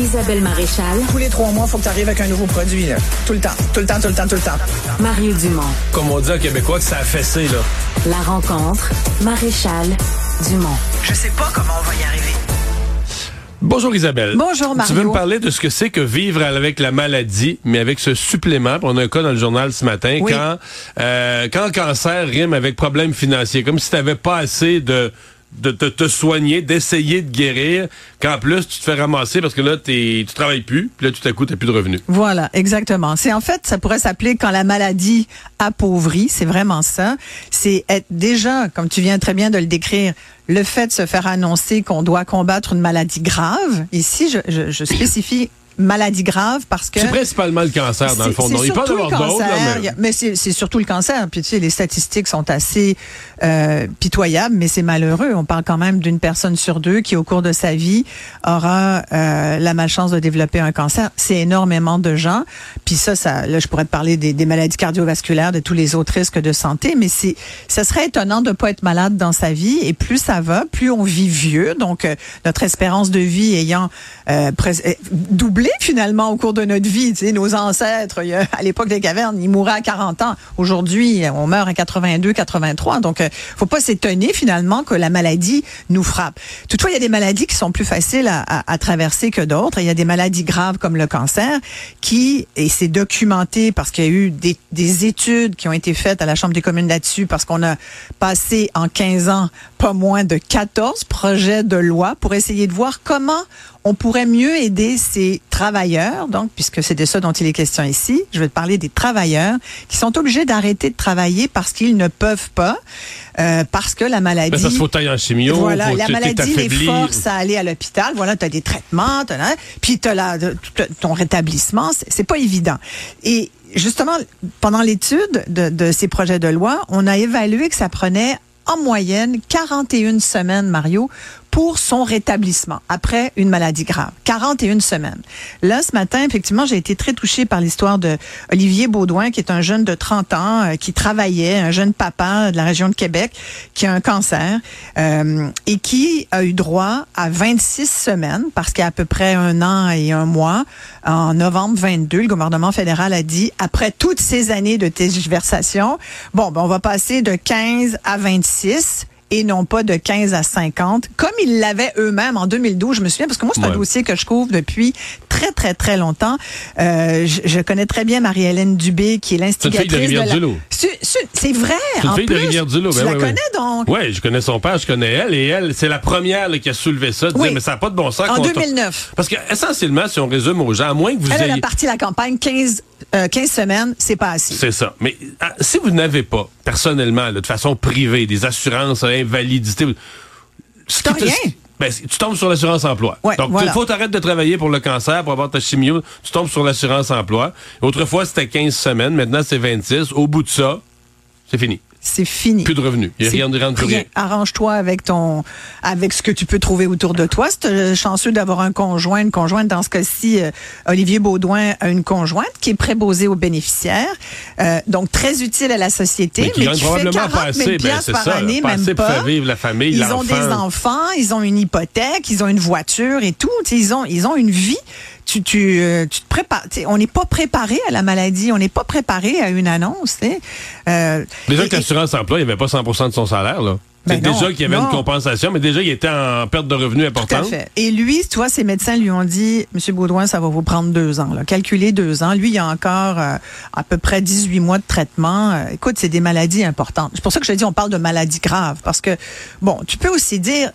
Isabelle Maréchal. Tous les trois mois, il faut que tu arrives avec un nouveau produit. Là. Tout le temps, tout le temps, tout le temps, tout le temps. Mario Dumont. Comme on dit en québécois que ça a fessé, là. La rencontre. Maréchal Dumont. Je sais pas comment on va y arriver. Bonjour Isabelle. Bonjour, Mario. Tu veux me parler de ce que c'est que vivre avec la maladie, mais avec ce supplément? On a un cas dans le journal ce matin Oui. quand euh, quand cancer rime avec problème financier, comme si tu n'avais pas assez de de te, te soigner, d'essayer de guérir, qu'en plus tu te fais ramasser parce que là t'es, tu travailles plus, puis là tout à coup t'as plus de revenus. Voilà, exactement. C'est en fait, ça pourrait s'appeler quand la maladie appauvrit, c'est vraiment ça. C'est être déjà, comme tu viens très bien de le décrire, le fait de se faire annoncer qu'on doit combattre une maladie grave. Ici, je spécifie maladie grave parce que C'est principalement le cancer dans le fond. Non, il peut avoir d'autres, mais- mais c'est surtout le cancer. Puis tu sais, les statistiques sont assez euh, pitoyables, mais c'est malheureux. On parle quand même d'une personne sur deux qui, au cours de sa vie, aura euh, la malchance de développer un cancer. C'est énormément de gens. Puis ça, ça, là, je pourrais te parler des, des maladies cardiovasculaires, de tous les autres risques de santé, mais c'est, ça serait étonnant de pas être malade dans sa vie. Et plus ça va, plus on vit vieux. Donc euh, notre espérance de vie ayant euh, euh, doublé finalement au cours de notre vie. Tu sais, nos ancêtres, à l'époque des cavernes, ils mouraient à 40 ans. Aujourd'hui, on meurt à 82, 83. Donc, euh, faut pas s'étonner finalement que la maladie nous frappe. Toutefois, il y a des maladies qui sont plus faciles à, à- à traverser que d'autres. Il y a des maladies graves comme le cancer qui, et c'est documenté parce qu'il y a eu des, des études qui ont été faites à la Chambre des communes là-dessus parce qu'on a passé en 15 ans pas moins de 14 projets de loi pour essayer de voir comment on pourrait mieux aider ces travailleurs, donc, puisque c'est de ça dont il est question ici, je vais te parler des travailleurs qui sont obligés d'arrêter de travailler parce qu'ils ne peuvent pas, euh, parce que la maladie... Ben, parce faut tailler en chimio, Voilà, faut la maladie les force à aller à l'hôpital. Voilà, tu as des traitements, la- puis tu as ton rétablissement. C'est c'est pas évident. Et justement, pendant l'étude de, de ces projets de loi, on a évalué que ça prenait en moyenne 41 semaines, Mario, pour son rétablissement après une maladie grave. 41 semaines. Là, ce matin, effectivement, j'ai été très touchée par l'histoire de Olivier Baudouin, qui est un jeune de 30 ans, euh, qui travaillait, un jeune papa de la région de Québec, qui a un cancer euh, et qui a eu droit à 26 semaines, parce qu'à à peu près un an et un mois, en novembre 22, le gouvernement fédéral a dit, après toutes ces années de tergiversation, bon, ben, on va passer de 15 à 26 et non pas de 15 à 50, comme ils l'avaient eux-mêmes en 2012. Je me souviens, parce que moi, c'est un dossier que je couvre depuis très, très, très longtemps. Euh, je, je connais très bien Marie-Hélène Dubé, qui est C'est une l'instigatrice fille de Rivière-du-Loup. C'est- C'est c'est vrai. C'est une en fille de. Rivière-du-Loup. Tu ben la oui, oui. connais donc? Oui, je connais son père, je connais elle, et elle, c'est la première là, qui a soulevé ça, de Oui. dire, mais ça n'a pas de bon sens. En qu'on- 2009. Parce que, essentiellement, si on résume aux gens, à moins que vous Elle, elle ayez... a parti la campagne 15, euh, 15 semaines, c'est pas assez. C'est ça. Mais ah, si vous n'avez pas, personnellement, là, de façon privée, des assurances, euh, invalidité... ce T'as qui te- rien. Ben, tu tombes sur l'assurance emploi. Ouais, Donc, voilà. il faut t'arrêter de travailler pour le cancer, pour avoir ta chimio. Tu tombes sur l'assurance emploi. Autrefois, c'était 15 semaines. Maintenant, c'est 26. Au bout de ça, c'est fini. C'est fini. Plus de revenus. Il n'y a rien de rien. Arrange-toi avec ton, avec ce que tu peux trouver autour de toi. C'est euh, chanceux d'avoir un conjoint, une conjointe. Dans ce cas-ci, euh, Olivier Baudouin a une conjointe qui est préposée aux bénéficiaires, euh, donc très utile à la société, Mais qui gagne qui fait probablement 40 pas 000 assez. Ben, par ça. année, Pas même assez pour pas. faire vivre la famille, Ils ont des enfants, ils ont une hypothèque, ils ont une voiture et tout. Ils ont, ils ont une vie. Tu, tu, euh, tu te prépares. tu sais, On n'est pas préparé à la maladie. On n'est pas préparé à une annonce. Euh, Déjà et- que l'assurance emploi, il n'y avait pas 100% de son salaire. là. Ben déjà qu'il y avait non. une compensation, mais déjà, il était en perte de revenus Tout à importante. fait. Et lui, tu vois, ses médecins lui ont dit, Monsieur Baudouin, ça va vous prendre deux ans. Là. Calculez deux ans. Lui, il a encore euh, à peu près 18 mois de traitement. Euh, écoute, c'est des maladies importantes. C'est pour ça que je te dis, on parle de maladies graves. Parce que, bon, tu peux aussi dire,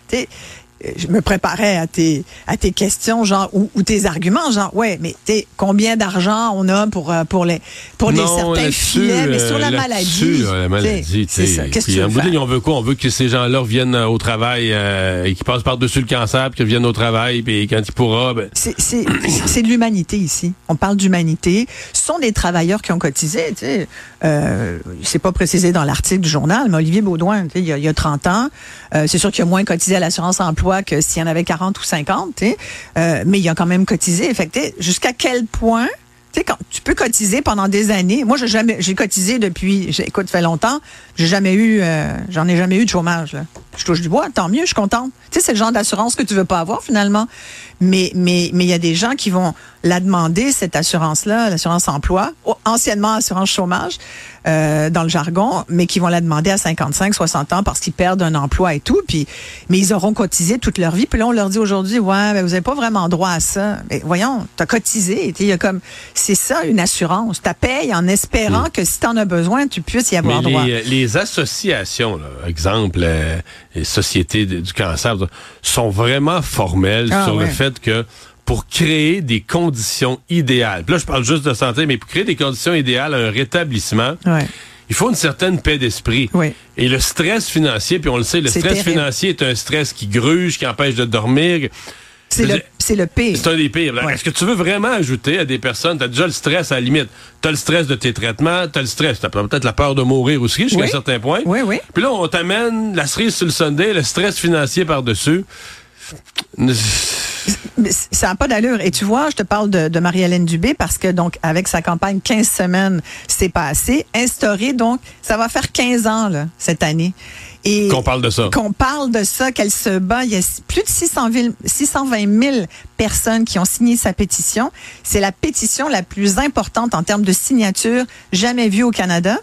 je me préparais à tes à tes questions genre ou, ou tes arguments genre ouais mais t'es combien d'argent on a pour euh, pour les pour les Non, certains filets mais sur la euh, maladie la maladie, c'est ça qu'est-ce que tu en bout de on veut quoi? On veut que ces gens-là reviennent euh, au travail euh, et qu'ils passent par-dessus le cancer, puis qu'ils reviennent au travail, puis quand ils pourra, ben, C'est- C'est c'est de l'humanité ici. On parle d'humanité. Ce sont des travailleurs qui ont cotisé. Tu sais. Euh, c'est pas précisé dans l'article du journal, mais Olivier Baudouin, tu sais, il y, a, il y a 30 ans, euh, c'est sûr qu'il a moins cotisé à l'assurance emploi que s'il y en avait 40 ou 50, tu sais. Euh, mais il a quand même cotisé. Fait jusqu'à quel point tu peux cotiser pendant des années. Moi, j'ai jamais, j'ai cotisé depuis, écoute, fait longtemps. J'ai jamais eu, euh, j'en ai jamais eu de chômage. Je touche du bois, tant mieux, je suis contente. C'est le genre d'assurance que tu veux pas avoir finalement. Mais mais mais il y a des gens qui vont la demander cette assurance-là, l'assurance emploi, anciennement assurance chômage euh, dans le jargon, mais qui vont la demander à 55, 60 ans parce qu'ils perdent un emploi et tout. Puis mais ils auront cotisé toute leur vie. Puis là on leur dit aujourd'hui, ouais, mais vous avez pas vraiment droit à ça. Mais voyons, t'as cotisé. Il y a comme c'est ça une assurance. Tu payes en espérant que si tu en as besoin, tu puisses y avoir mais droit. Les, les associations, là, exemple, euh, les sociétés du cancer, sont vraiment formelles Ah, sur le fait que pour créer des conditions idéales, puis là je parle juste de santé, mais pour créer des conditions idéales à un rétablissement, Ouais. il faut une certaine paix d'esprit. Oui. Et le stress financier, puis on le sait, le stress terrible. financier est un stress qui gruge, qui empêche de dormir. C'est le, le pire. C'est un des pires. Ouais. Est-ce que tu veux vraiment ajouter à des personnes, tu as déjà le stress à la limite, tu as le stress de tes traitements, tu as le stress, tu as peut-être la peur de mourir aussi jusqu'à Oui. un certain point. Oui, oui. Puis là, on t'amène la cerise sur le Sunday, le stress financier par-dessus. Ça n'a pas d'allure. Et tu vois, je te parle de, de Marie-Hélène Dubé parce que, donc, avec sa campagne 15 semaines, c'est passé. Instauré, donc, ça va faire 15 ans, là, cette année. Et Qu'on parle de ça. Qu'on parle de ça, qu'elle se bat. Il y a plus de 600 000 620 000 personnes qui ont signé sa pétition. C'est la pétition la plus importante en termes de signature jamais vue au Canada.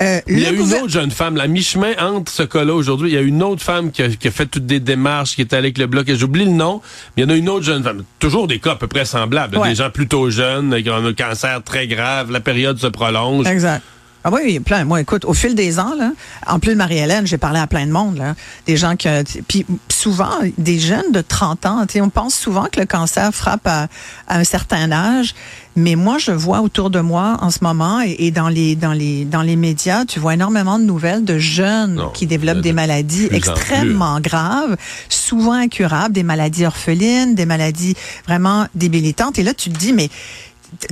Euh, Il y a une autre jeune femme, la mi-chemin entre ce cas-là aujourd'hui. Il y a une autre femme qui a, qui a fait toutes des démarches, qui est allée avec le bloc. J'oublie le nom, mais il y en a une autre jeune femme. Toujours des cas à peu près semblables. Ouais. Des gens plutôt jeunes, qui ont un cancer très grave, la période se prolonge. Exact. Ah oui, il y a plein. Moi, écoute, au fil des ans, là, en plus de Marie-Hélène, j'ai parlé à plein de monde, là, des gens que, puis souvent des jeunes de 30 ans. tu sais, On pense souvent que le cancer frappe à, à un certain âge, mais moi, je vois autour de moi en ce moment et, et dans les dans les dans les médias, tu vois énormément de nouvelles de jeunes Non, qui développent de- des de maladies extrêmement graves, souvent incurables, des maladies orphelines, des maladies vraiment débilitantes. Et là, tu te dis, mais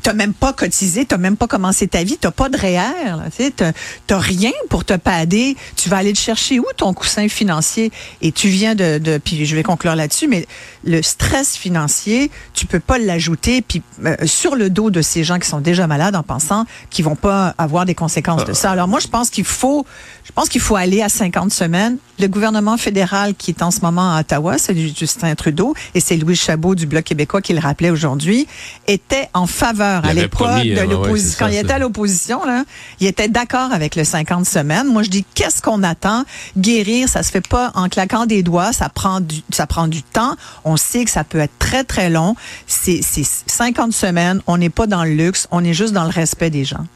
t'as même pas cotisé, t'as même pas commencé ta vie, t'as pas de REER, là, tu t'as- rien pour te pader. Tu vas aller te chercher où ton coussin financier? Et tu viens de, de puis je vais conclure là-dessus, mais le stress financier, tu peux pas l'ajouter puis euh, sur le dos de ces gens qui sont déjà malades en pensant qu'ils vont pas avoir des conséquences de ça. Alors moi, je pense qu'il faut, je pense qu'il faut aller à 50 semaines. Le gouvernement fédéral qui est en ce moment à Ottawa, c'est du Justin Trudeau et c'est Louis Chabot du Bloc québécois qui le rappelait aujourd'hui, était en faveur Il à l'époque de hein, l'opposition. Quand il était à l'opposition, là, il était d'accord avec le 50 semaines. Moi, je dis, qu'est-ce qu'on attend? Guérir, ça se fait pas en claquant des doigts. Ça prend du, ça prend du temps. On sait que ça peut être très, très long. C'est c'est 50 semaines. On n'est pas dans le luxe. On est juste dans le respect des gens.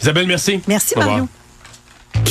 Isabelle, merci. Merci. Mario.